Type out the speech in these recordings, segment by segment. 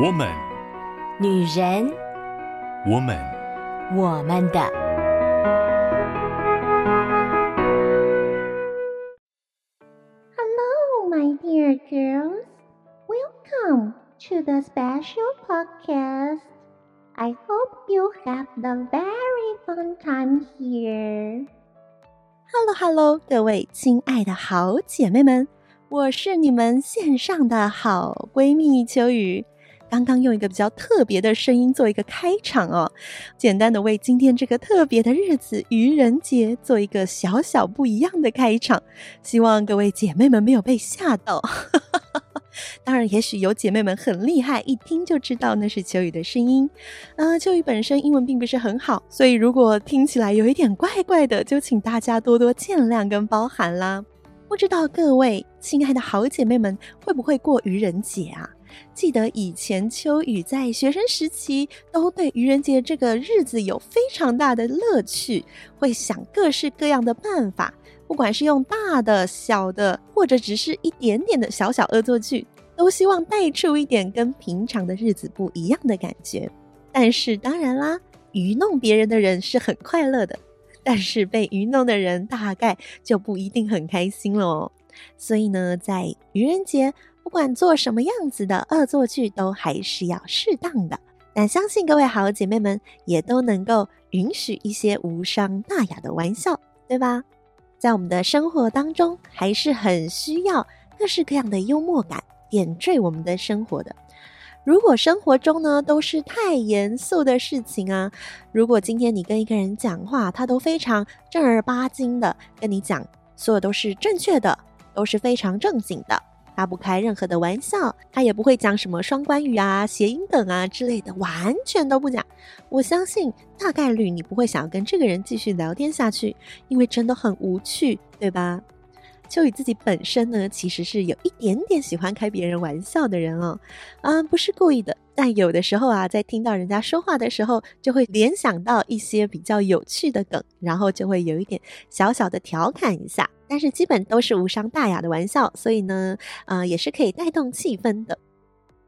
我们，女人，我们，我们的。Hello, my dear girls. Welcome to the special podcast. I hope you have the very fun time here. Hello, Hello，各位亲爱的好姐妹们，我是你们线上的好闺蜜秋雨。刚刚用一个比较特别的声音做一个开场哦，简单的为今天这个特别的日子愚人节做一个小小不一样的开场，希望各位姐妹们没有被吓到。当然，也许有姐妹们很厉害，一听就知道那是秋雨的声音。呃，秋雨本身英文并不是很好，所以如果听起来有一点怪怪的，就请大家多多见谅跟包涵啦。不知道各位亲爱的好姐妹们会不会过愚人节啊？记得以前秋雨在学生时期，都对愚人节这个日子有非常大的乐趣，会想各式各样的办法，不管是用大的、小的，或者只是一点点的小小恶作剧，都希望带出一点跟平常的日子不一样的感觉。但是当然啦，愚弄别人的人是很快乐的，但是被愚弄的人大概就不一定很开心了。所以呢，在愚人节。不管做什么样子的恶作剧，都还是要适当的。但相信各位好姐妹们也都能够允许一些无伤大雅的玩笑，对吧？在我们的生活当中，还是很需要各式各样的幽默感点缀我们的生活的。如果生活中呢都是太严肃的事情啊，如果今天你跟一个人讲话，他都非常正儿八经的跟你讲，所有都是正确的，都是非常正经的。他不开任何的玩笑，他也不会讲什么双关语啊、谐音梗啊之类的，完全都不讲。我相信大概率你不会想要跟这个人继续聊天下去，因为真的很无趣，对吧？秋雨自己本身呢，其实是有一点点喜欢开别人玩笑的人哦，嗯，不是故意的，但有的时候啊，在听到人家说话的时候，就会联想到一些比较有趣的梗，然后就会有一点小小的调侃一下，但是基本都是无伤大雅的玩笑，所以呢，呃，也是可以带动气氛的。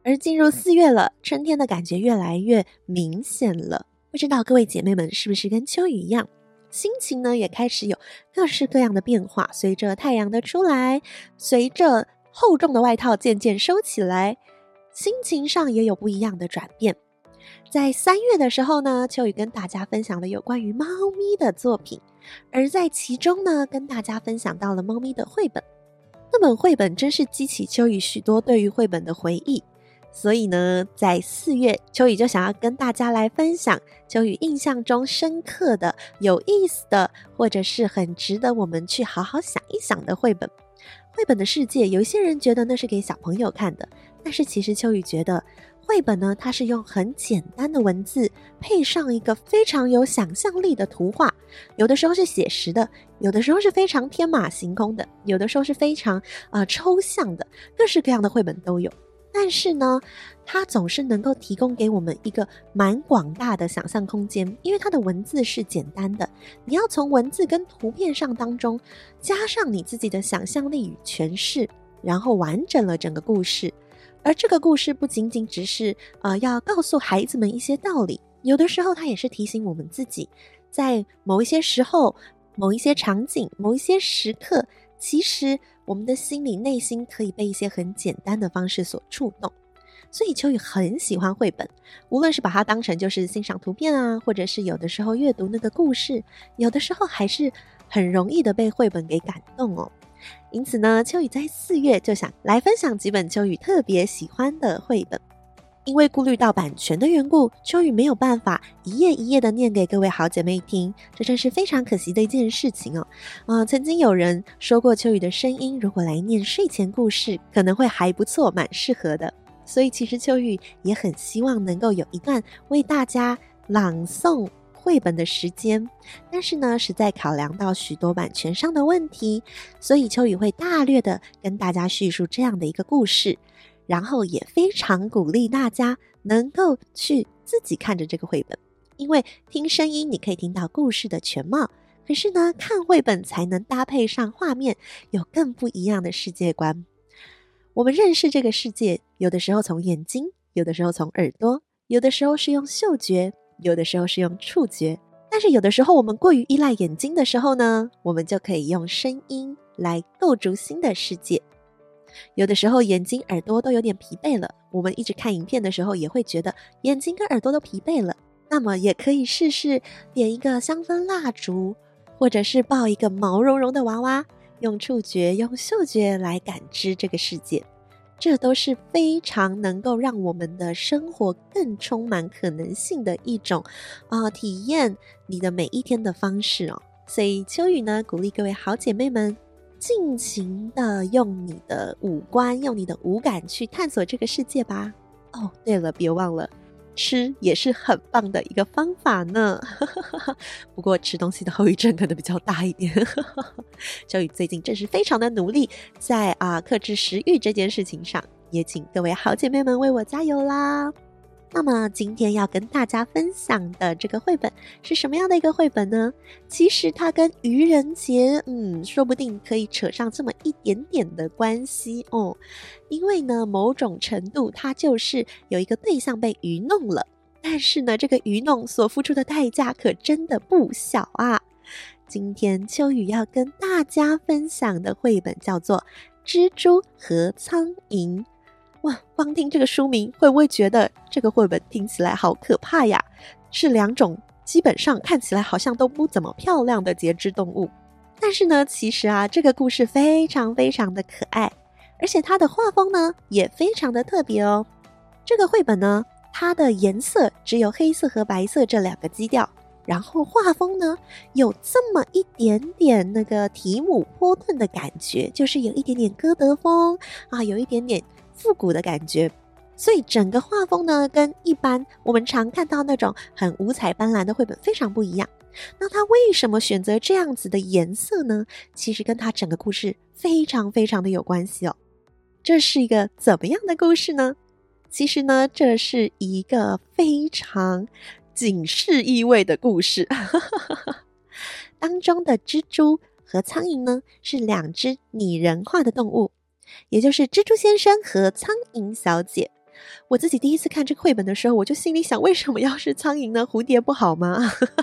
而进入四月了，春天的感觉越来越明显了，不知道各位姐妹们是不是跟秋雨一样？心情呢也开始有各式各样的变化，随着太阳的出来，随着厚重的外套渐渐收起来，心情上也有不一样的转变。在三月的时候呢，秋雨跟大家分享了有关于猫咪的作品，而在其中呢，跟大家分享到了猫咪的绘本。那本绘本真是激起秋雨许多对于绘本的回忆。所以呢，在四月，秋雨就想要跟大家来分享秋雨印象中深刻的、有意思的，或者是很值得我们去好好想一想的绘本。绘本的世界，有一些人觉得那是给小朋友看的，但是其实秋雨觉得，绘本呢，它是用很简单的文字，配上一个非常有想象力的图画，有的时候是写实的，有的时候是非常天马行空的，有的时候是非常啊、呃、抽象的，各式各样的绘本都有。但是呢，它总是能够提供给我们一个蛮广大的想象空间，因为它的文字是简单的，你要从文字跟图片上当中加上你自己的想象力与诠释，然后完整了整个故事。而这个故事不仅仅只是呃要告诉孩子们一些道理，有的时候它也是提醒我们自己，在某一些时候、某一些场景、某一些时刻，其实。我们的心里、内心可以被一些很简单的方式所触动，所以秋雨很喜欢绘本，无论是把它当成就是欣赏图片啊，或者是有的时候阅读那个故事，有的时候还是很容易的被绘本给感动哦。因此呢，秋雨在四月就想来分享几本秋雨特别喜欢的绘本。因为顾虑到版权的缘故，秋雨没有办法一页一页的念给各位好姐妹听，这真是非常可惜的一件事情哦。啊、曾经有人说过，秋雨的声音如果来念睡前故事，可能会还不错，蛮适合的。所以其实秋雨也很希望能够有一段为大家朗诵绘本的时间，但是呢，实在考量到许多版权上的问题，所以秋雨会大略的跟大家叙述这样的一个故事。然后也非常鼓励大家能够去自己看着这个绘本，因为听声音你可以听到故事的全貌，可是呢，看绘本才能搭配上画面，有更不一样的世界观。我们认识这个世界，有的时候从眼睛，有的时候从耳朵，有的时候是用嗅觉，有的时候是用触觉。但是有的时候我们过于依赖眼睛的时候呢，我们就可以用声音来构筑新的世界。有的时候眼睛、耳朵都有点疲惫了，我们一直看影片的时候也会觉得眼睛跟耳朵都疲惫了。那么也可以试试点一个香氛蜡烛，或者是抱一个毛茸茸的娃娃，用触觉、用嗅觉来感知这个世界。这都是非常能够让我们的生活更充满可能性的一种啊、体验你的每一天的方式哦。所以秋雨呢，鼓励各位好姐妹们，尽情的用你的五官、用你的五感去探索这个世界吧。哦，对了，别忘了。吃也是很棒的一个方法呢，不过吃东西的后遗症可能比较大一点。小雨最近正是非常的努力，在啊克制食欲这件事情上，也请各位好姐妹们为我加油啦！那么今天要跟大家分享的这个绘本是什么样的一个绘本呢？其实它跟愚人节，嗯，说不定可以扯上这么一点点的关系哦。因为呢，某种程度它就是有一个对象被愚弄了，但是呢，这个愚弄所付出的代价可真的不小啊。今天秋雨要跟大家分享的绘本叫做《蜘蛛和苍蝇》。哇，光听这个书名，会不会觉得这个绘本听起来好可怕呀？是两种基本上看起来好像都不怎么漂亮的节肢动物。但是呢，其实啊，这个故事非常非常的可爱，而且它的画风呢也非常的特别哦。这个绘本呢，它的颜色只有黑色和白色这两个基调，然后画风呢有这么一点点那个提姆波顿的感觉，就是有一点点歌德风啊，有一点点。复古的感觉，所以整个画风呢，跟一般我们常看到那种很五彩斑斓的绘本非常不一样。那他为什么选择这样子的颜色呢？其实跟他整个故事非常非常的有关系哦。这是一个怎么样的故事呢？其实呢，这是一个非常警示意味的故事。当中的蜘蛛和苍蝇呢，是两只拟人化的动物。也就是蜘蛛先生和苍蝇小姐。我自己第一次看这个绘本的时候，我就心里想：为什么要是苍蝇呢？蝴蝶不好吗？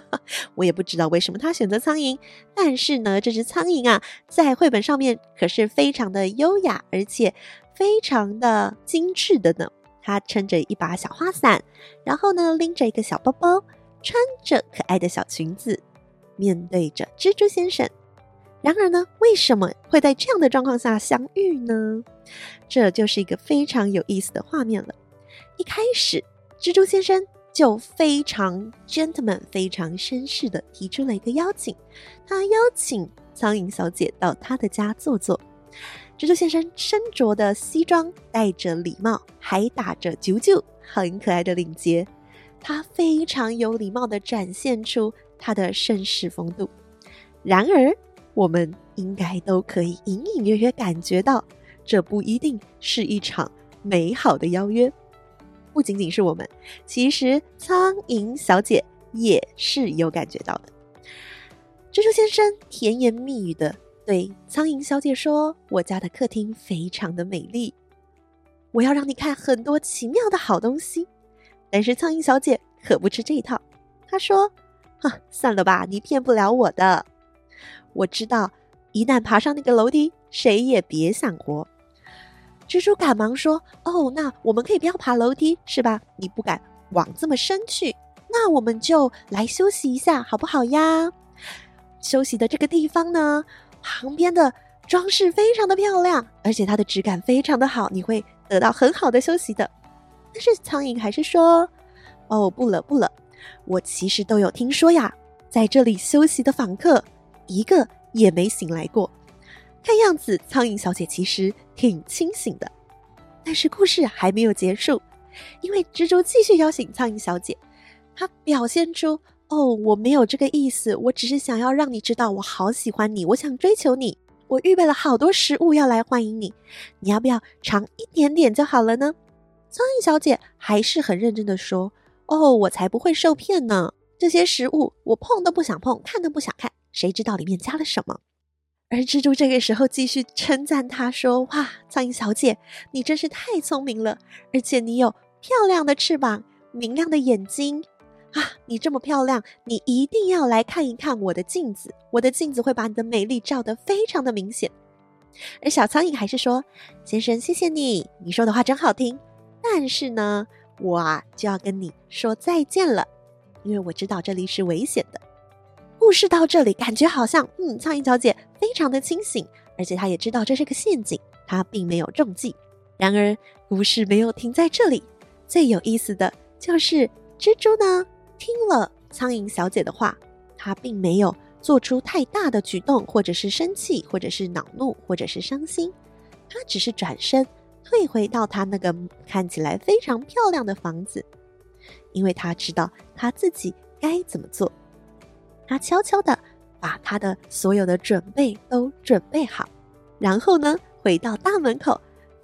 我也不知道为什么他选择苍蝇。但是呢，这只苍蝇啊，在绘本上面可是非常的优雅，而且非常的精致的呢。它撑着一把小花伞，然后呢，拎着一个小包包，穿着可爱的小裙子，面对着蜘蛛先生。然而呢，为什么会在这样的状况下相遇呢？这就是一个非常有意思的画面了。一开始，蜘蛛先生就非常 gentleman、非常绅士的提出了一个邀请，他邀请苍蝇小姐到他的家坐坐。蜘蛛先生身着的西装，戴着礼帽，还打着啾啾，很可爱的领结。他非常有礼貌地展现出他的绅士风度。然而，我们应该都可以隐隐约约感觉到，这不一定是一场美好的邀约。不仅仅是我们，其实苍蝇小姐也是有感觉到的。蜘蛛先生甜言蜜语的对苍蝇小姐说：“我家的客厅非常的美丽，我要让你看很多奇妙的好东西。”但是苍蝇小姐可不吃这一套，她说：“哈，算了吧，你骗不了我的。”我知道，一旦爬上那个楼梯，谁也别想活。蜘蛛赶忙说：“哦，那我们可以不要爬楼梯，是吧？你不敢往这么深去，那我们就来休息一下，好不好呀？休息的这个地方呢，旁边的装饰非常的漂亮，而且它的质感非常的好，你会得到很好的休息的。但是苍蝇还是说：‘哦，不了不了，我其实都有听说呀，在这里休息的访客。’”一个也没醒来过，看样子苍蝇小姐其实挺清醒的。但是故事还没有结束，因为蜘蛛继续邀请苍蝇小姐，她表现出哦，我没有这个意思，我只是想要让你知道我好喜欢你，我想追求你，我预备了好多食物要来欢迎你，你要不要尝一点点就好了呢？苍蝇小姐还是很认真的说，哦，我才不会受骗呢，这些食物我碰都不想碰，看都不想看。谁知道里面加了什么？而蜘蛛这个时候继续称赞他说：“哇，苍蝇小姐，你真是太聪明了，而且你有漂亮的翅膀，明亮的眼睛啊！你这么漂亮，你一定要来看一看我的镜子。我的镜子会把你的美丽照得非常的明显。而小苍蝇还是说：“先生，谢谢你，你说的话真好听。但是呢，我啊就要跟你说再见了，因为我知道这里是危险的。”故事到这里，感觉好像嗯，苍蝇小姐非常的清醒，而且她也知道这是个陷阱，她并没有中计。然而，故事没有停在这里，最有意思的就是蜘蛛呢，听了苍蝇小姐的话，她并没有做出太大的举动，或者是生气，或者是恼怒，或者是伤心，她只是转身退回到她那个看起来非常漂亮的房子，因为她知道她自己该怎么做。他悄悄地把他的所有的准备都准备好，然后呢，回到大门口，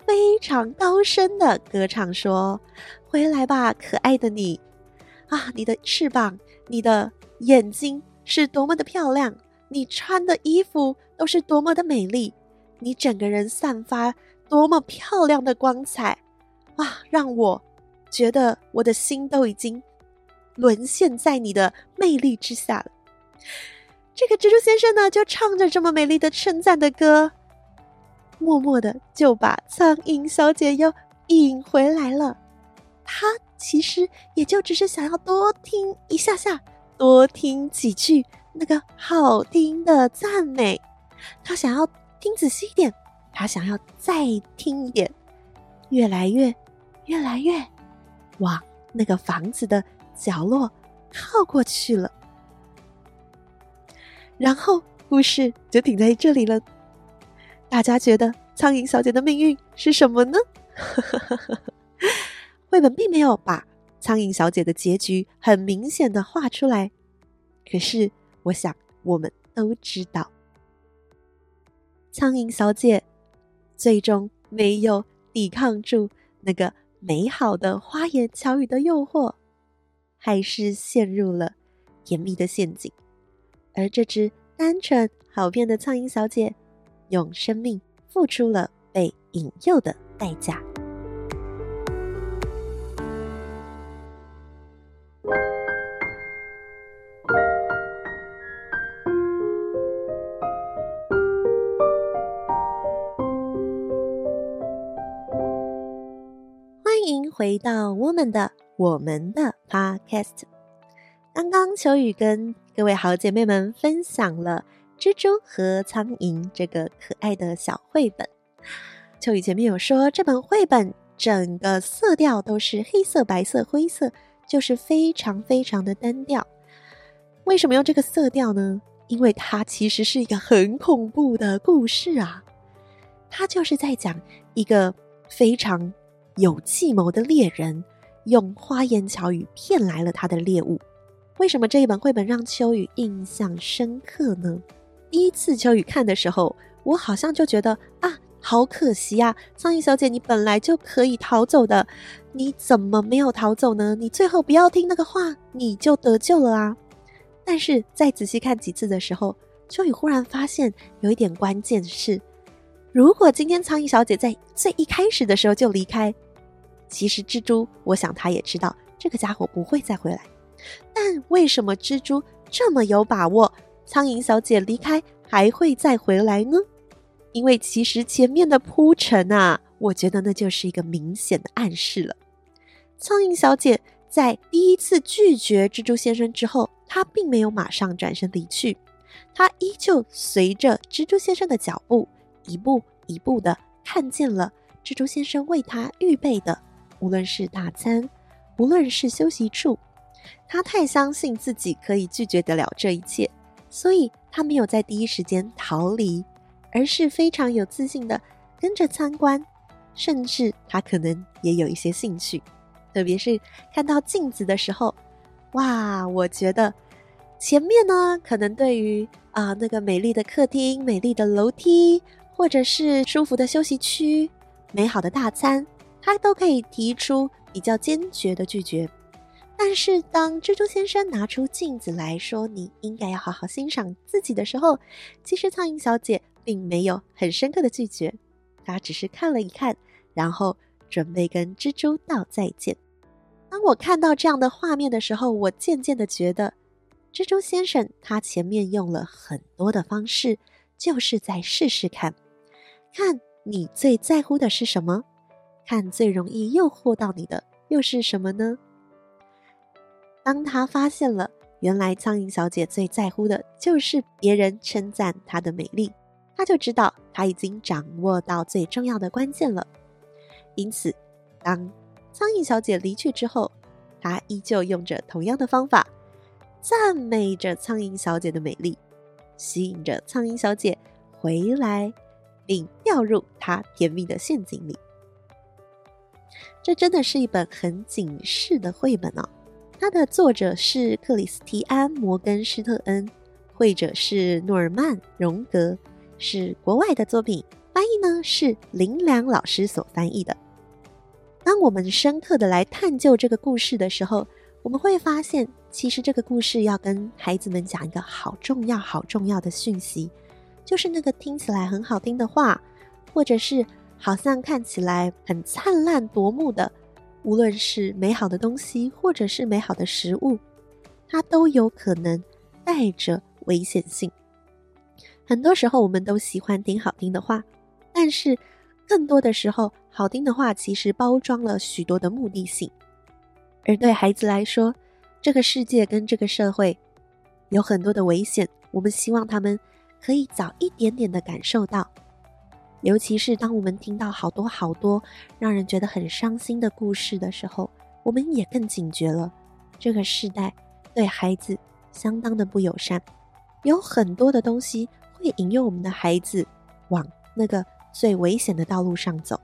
非常高声地歌唱说：“回来吧，可爱的你！啊，你的翅膀，你的眼睛是多么的漂亮，你穿的衣服都是多么的美丽，你整个人散发多么漂亮的光彩啊！让我觉得我的心都已经沦陷在你的魅力之下了。”这个蜘蛛先生呢，就唱着这么美丽的称赞的歌，默默的就把苍蝇小姐又引回来了。他其实也就只是想要多听一下下，多听几句那个好听的赞美。他想要听仔细一点，他想要再听一点，越来越，越来越往那个房子的角落靠过去了。然后故事就停在这里了。大家觉得苍蝇小姐的命运是什么呢？绘本并没有把苍蝇小姐的结局很明显的画出来，可是我想我们都知道，苍蝇小姐最终没有抵抗住那个美好的花言巧语的诱惑，还是陷入了甜蜜的陷阱。而这只单纯好骗的苍蝇小姐，用生命付出了被引诱的代价。欢迎回到我们的我们的 Podcast。刚刚秋雨跟各位好姐妹们分享了《蜘蛛和苍蝇》这个可爱的小绘本。秋雨前面有说，这本绘本整个色调都是黑色、白色、灰色，就是非常非常的单调。为什么用这个色调呢？因为它其实是一个很恐怖的故事啊！它就是在讲一个非常有计谋的猎人，用花言巧语骗来了他的猎物。为什么这一本绘本让秋雨印象深刻呢？第一次秋雨看的时候，我好像就觉得啊，好可惜啊！苍蝇小姐，你本来就可以逃走的，你怎么没有逃走呢？你最后不要听那个话，你就得救了啊！但是再仔细看几次的时候，秋雨忽然发现有一点关键是，如果今天苍蝇小姐在最一开始的时候就离开，其实蜘蛛，我想他也知道这个家伙不会再回来。为什么蜘蛛这么有把握，苍蝇小姐离开还会再回来呢？因为其实前面的铺陈啊，我觉得那就是一个明显的暗示了。苍蝇小姐在第一次拒绝蜘蛛先生之后，她并没有马上转身离去，她依旧随着蜘蛛先生的脚步，一步一步的看见了蜘蛛先生为她预备的，无论是大餐，无论是休息处。他太相信自己可以拒绝得了这一切，所以他没有在第一时间逃离，而是非常有自信的跟着参观，甚至他可能也有一些兴趣，特别是看到镜子的时候，哇，我觉得前面呢，可能对于啊、那个美丽的客厅、美丽的楼梯，或者是舒服的休息区、美好的大餐，他都可以提出比较坚决的拒绝。但是，当蜘蛛先生拿出镜子来说：“你应该要好好欣赏自己的时候，其实苍蝇小姐并没有很深刻的拒绝，她只是看了一看，然后准备跟蜘蛛道再见。当我看到这样的画面的时候，我渐渐的觉得，蜘蛛先生他前面用了很多的方式，就是在试试看，看你最在乎的是什么，看最容易诱惑到你的又是什么呢？当他发现了，原来苍蝇小姐最在乎的就是别人称赞她的美丽，他就知道他已经掌握到最重要的关键了。因此，当苍蝇小姐离去之后，他依旧用着同样的方法，赞美着苍蝇小姐的美丽，吸引着苍蝇小姐回来，并掉入她甜蜜的陷阱里。这真的是一本很警示的绘本哦。它的作者是克里斯提安·摩根施特恩，绘者是诺尔曼·荣格，是国外的作品，翻译呢是林良老师所翻译的。当我们深刻的来探究这个故事的时候，我们会发现，其实这个故事要跟孩子们讲一个好重要、好重要的讯息，就是那个听起来很好听的话，或者是好像看起来很灿烂夺目的，无论是美好的东西，或者是美好的食物，它都有可能带着危险性。很多时候，我们都喜欢听好听的话，但是更多的时候，好听的话其实包装了许多的目的性，而对孩子来说，这个世界跟这个社会有很多的危险。我们希望他们可以早一点点的感受到，尤其是当我们听到好多好多让人觉得很伤心的故事的时候，我们也更警觉了。这个时代对孩子相当的不友善，有很多的东西会引诱我们的孩子往那个最危险的道路上走。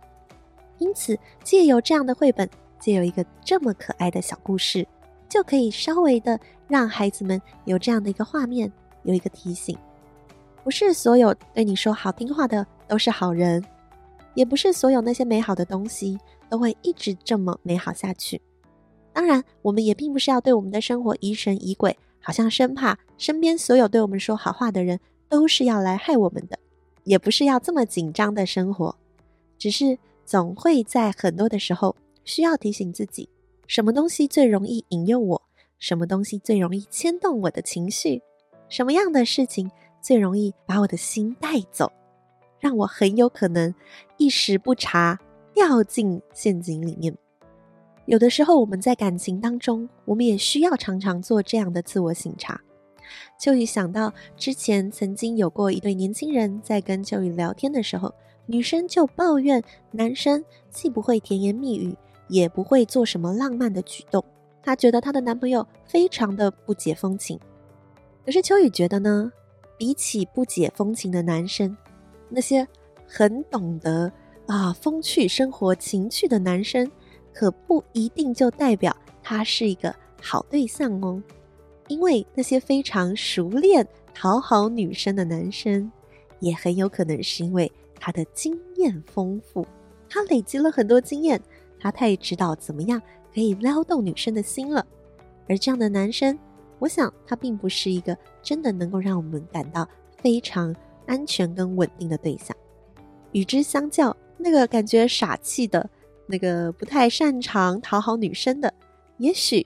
因此，借由这样的绘本，借由一个这么可爱的小故事，就可以稍微的让孩子们有这样的一个画面，有一个提醒：不是所有对你说好听话的都是好人，也不是所有那些美好的东西都会一直这么美好下去。当然，我们也并不是要对我们的生活疑神疑鬼，好像生怕身边所有对我们说好话的人都是要来害我们的，也不是要这么紧张的生活，只是。总会在很多的时候需要提醒自己，什么东西最容易引诱我，什么东西最容易牵动我的情绪，什么样的事情最容易把我的心带走，让我很有可能一时不察掉进陷阱里面。有的时候我们在感情当中，我们也需要常常做这样的自我省察。秋雨想到之前曾经有过一对年轻人在跟秋雨聊天的时候。女生就抱怨男生既不会甜言蜜语，也不会做什么浪漫的举动。她觉得她的男朋友非常的不解风情。可是秋雨觉得呢，比起不解风情的男生，那些很懂得啊风趣生活情趣的男生，可不一定就代表他是一个好对象哦。因为那些非常熟练讨好女生的男生，也很有可能是因为。他的经验丰富，他累积了很多经验，他太知道怎么样可以撩动女生的心了。而这样的男生，我想他并不是一个真的能够让我们感到非常安全跟稳定的对象。与之相较，那个感觉傻气的、那个不太擅长讨好女生的，也许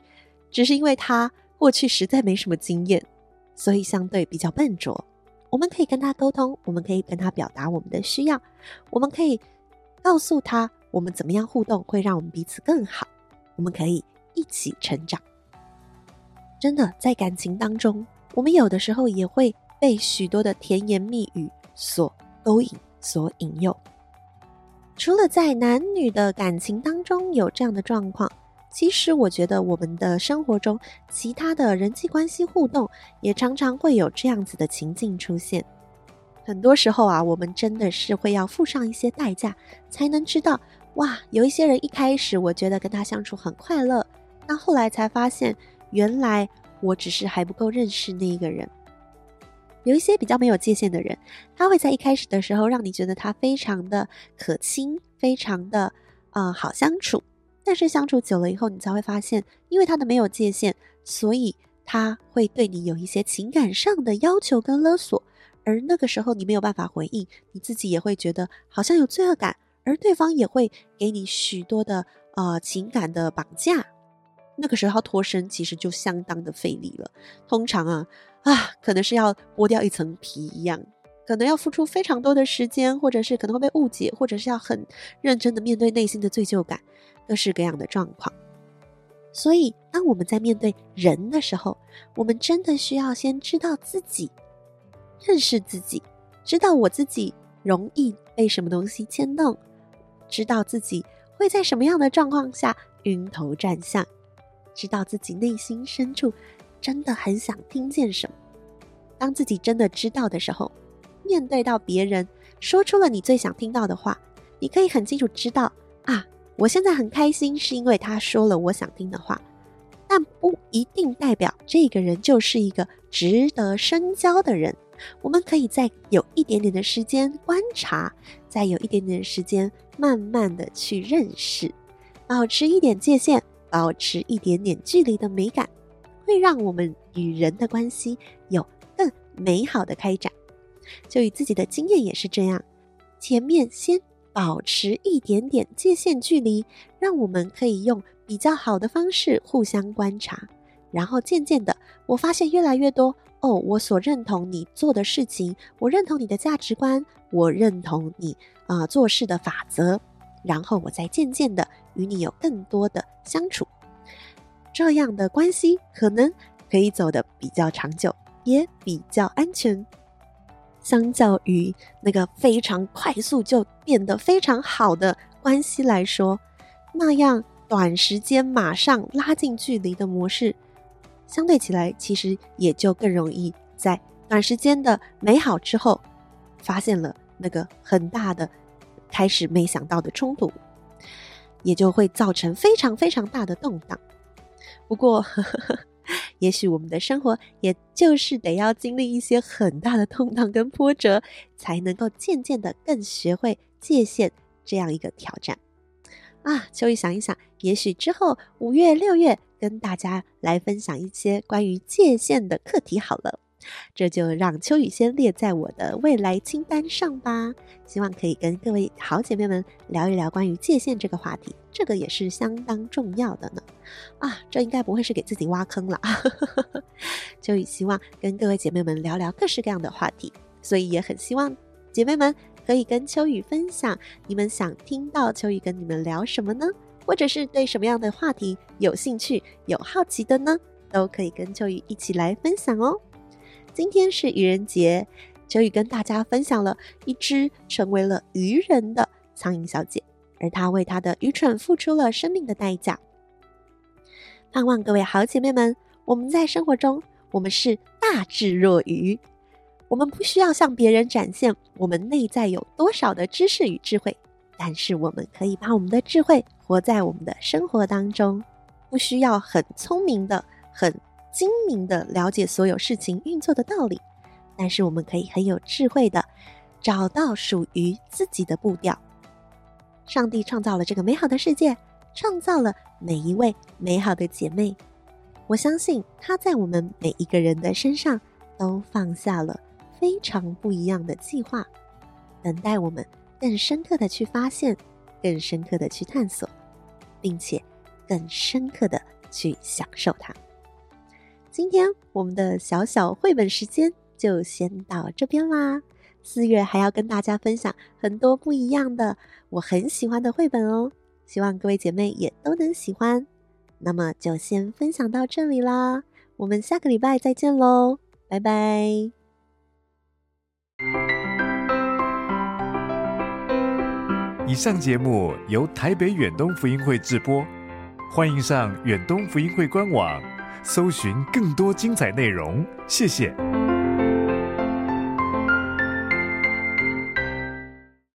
只是因为他过去实在没什么经验，所以相对比较笨拙。我们可以跟他沟通，我们可以跟他表达我们的需要，我们可以告诉他我们怎么样互动会让我们彼此更好，我们可以一起成长。真的，在感情当中，我们有的时候也会被许多的甜言蜜语所勾引、所引诱。除了在男女的感情当中有这样的状况。其实我觉得我们的生活中，其他的人际关系互动也常常会有这样子的情境出现。很多时候啊，我们真的是会要付上一些代价，才能知道哇，有一些人一开始我觉得跟他相处很快乐，但后来才发现，原来我只是还不够认识那一个人。有一些比较没有界限的人，他会在一开始的时候让你觉得他非常的可亲，非常的呃好相处。但是相处久了以后，你才会发现，因为他的没有界限，所以他会对你有一些情感上的要求跟勒索，而那个时候你没有办法回应，你自己也会觉得好像有罪恶感，而对方也会给你许多的呃情感的绑架，那个时候脱身其实就相当的费力了。通常啊啊，可能是要剥掉一层皮一样，可能要付出非常多的时间，或者是可能会被误解，或者是要很认真的面对内心的罪疚感，各式各样的状况。所以，当我们在面对人的时候，我们真的需要先知道自己，认识自己，知道我自己容易被什么东西牵动，知道自己会在什么样的状况下晕头转向，知道自己内心深处真的很想听见什么。当自己真的知道的时候，面对到别人说出了你最想听到的话，你可以很清楚知道啊。我现在很开心，是因为他说了我想听的话，但不一定代表这个人就是一个值得深交的人。我们可以再有一点点的时间观察，再有一点点的时间慢慢的去认识，保持一点界限，保持一点点距离的美感，会让我们与人的关系有更美好的开展。就与自己的经验也是这样，前面先。保持一点点界限距离，让我们可以用比较好的方式互相观察，然后渐渐的，我发现越来越多哦，我所认同你做的事情，我认同你的价值观，我认同你啊、做事的法则，然后我再渐渐的与你有更多的相处，这样的关系可能可以走得比较长久，也比较安全。相较于那个非常快速就变得非常好的关系来说，那样短时间马上拉近距离的模式，相对起来其实也就更容易在短时间的美好之后，发现了那个很大的开始没想到的冲突，也就会造成非常非常大的动荡。不过，也许我们的生活，也就是得要经历一些很大的动荡跟波折，才能够渐渐的更学会界限这样一个挑战啊！秋雨想一想，也许之后五月、六月跟大家来分享一些关于界限的课题好了。这就让秋雨先列在我的未来清单上吧。希望可以跟各位好姐妹们聊一聊关于界限这个话题，这个也是相当重要的呢。啊，这应该不会是给自己挖坑了。秋雨希望跟各位姐妹们聊聊各式各样的话题，所以也很希望姐妹们可以跟秋雨分享你们想听到秋雨跟你们聊什么呢？或者是对什么样的话题有兴趣、有好奇的呢？都可以跟秋雨一起来分享哦。今天是愚人节，秋雨跟大家分享了一只成为了愚人的苍蝇小姐，而她为她的愚蠢付出了生命的代价。盼望各位好姐妹们，我们在生活中，我们是大智若愚，我们不需要向别人展现我们内在有多少的知识与智慧，但是我们可以把我们的智慧活在我们的生活当中，不需要很聪明的很。精明的了解所有事情运作的道理，但是我们可以很有智慧的找到属于自己的步调。上帝创造了这个美好的世界，创造了每一位美好的姐妹。我相信他在我们每一个人的身上都放下了非常不一样的计划，等待我们更深刻的去发现，更深刻的去探索，并且更深刻的去享受它。今天我们的小小绘本时间就先到这边啦。四月还要跟大家分享很多不一样的我很喜欢的绘本哦，希望各位姐妹也都能喜欢。那么就先分享到这里啦，我们下个礼拜再见喽，拜拜。以上节目由台北远东福音会制播，欢迎上远东福音会官网。搜寻更多精彩内容，谢谢。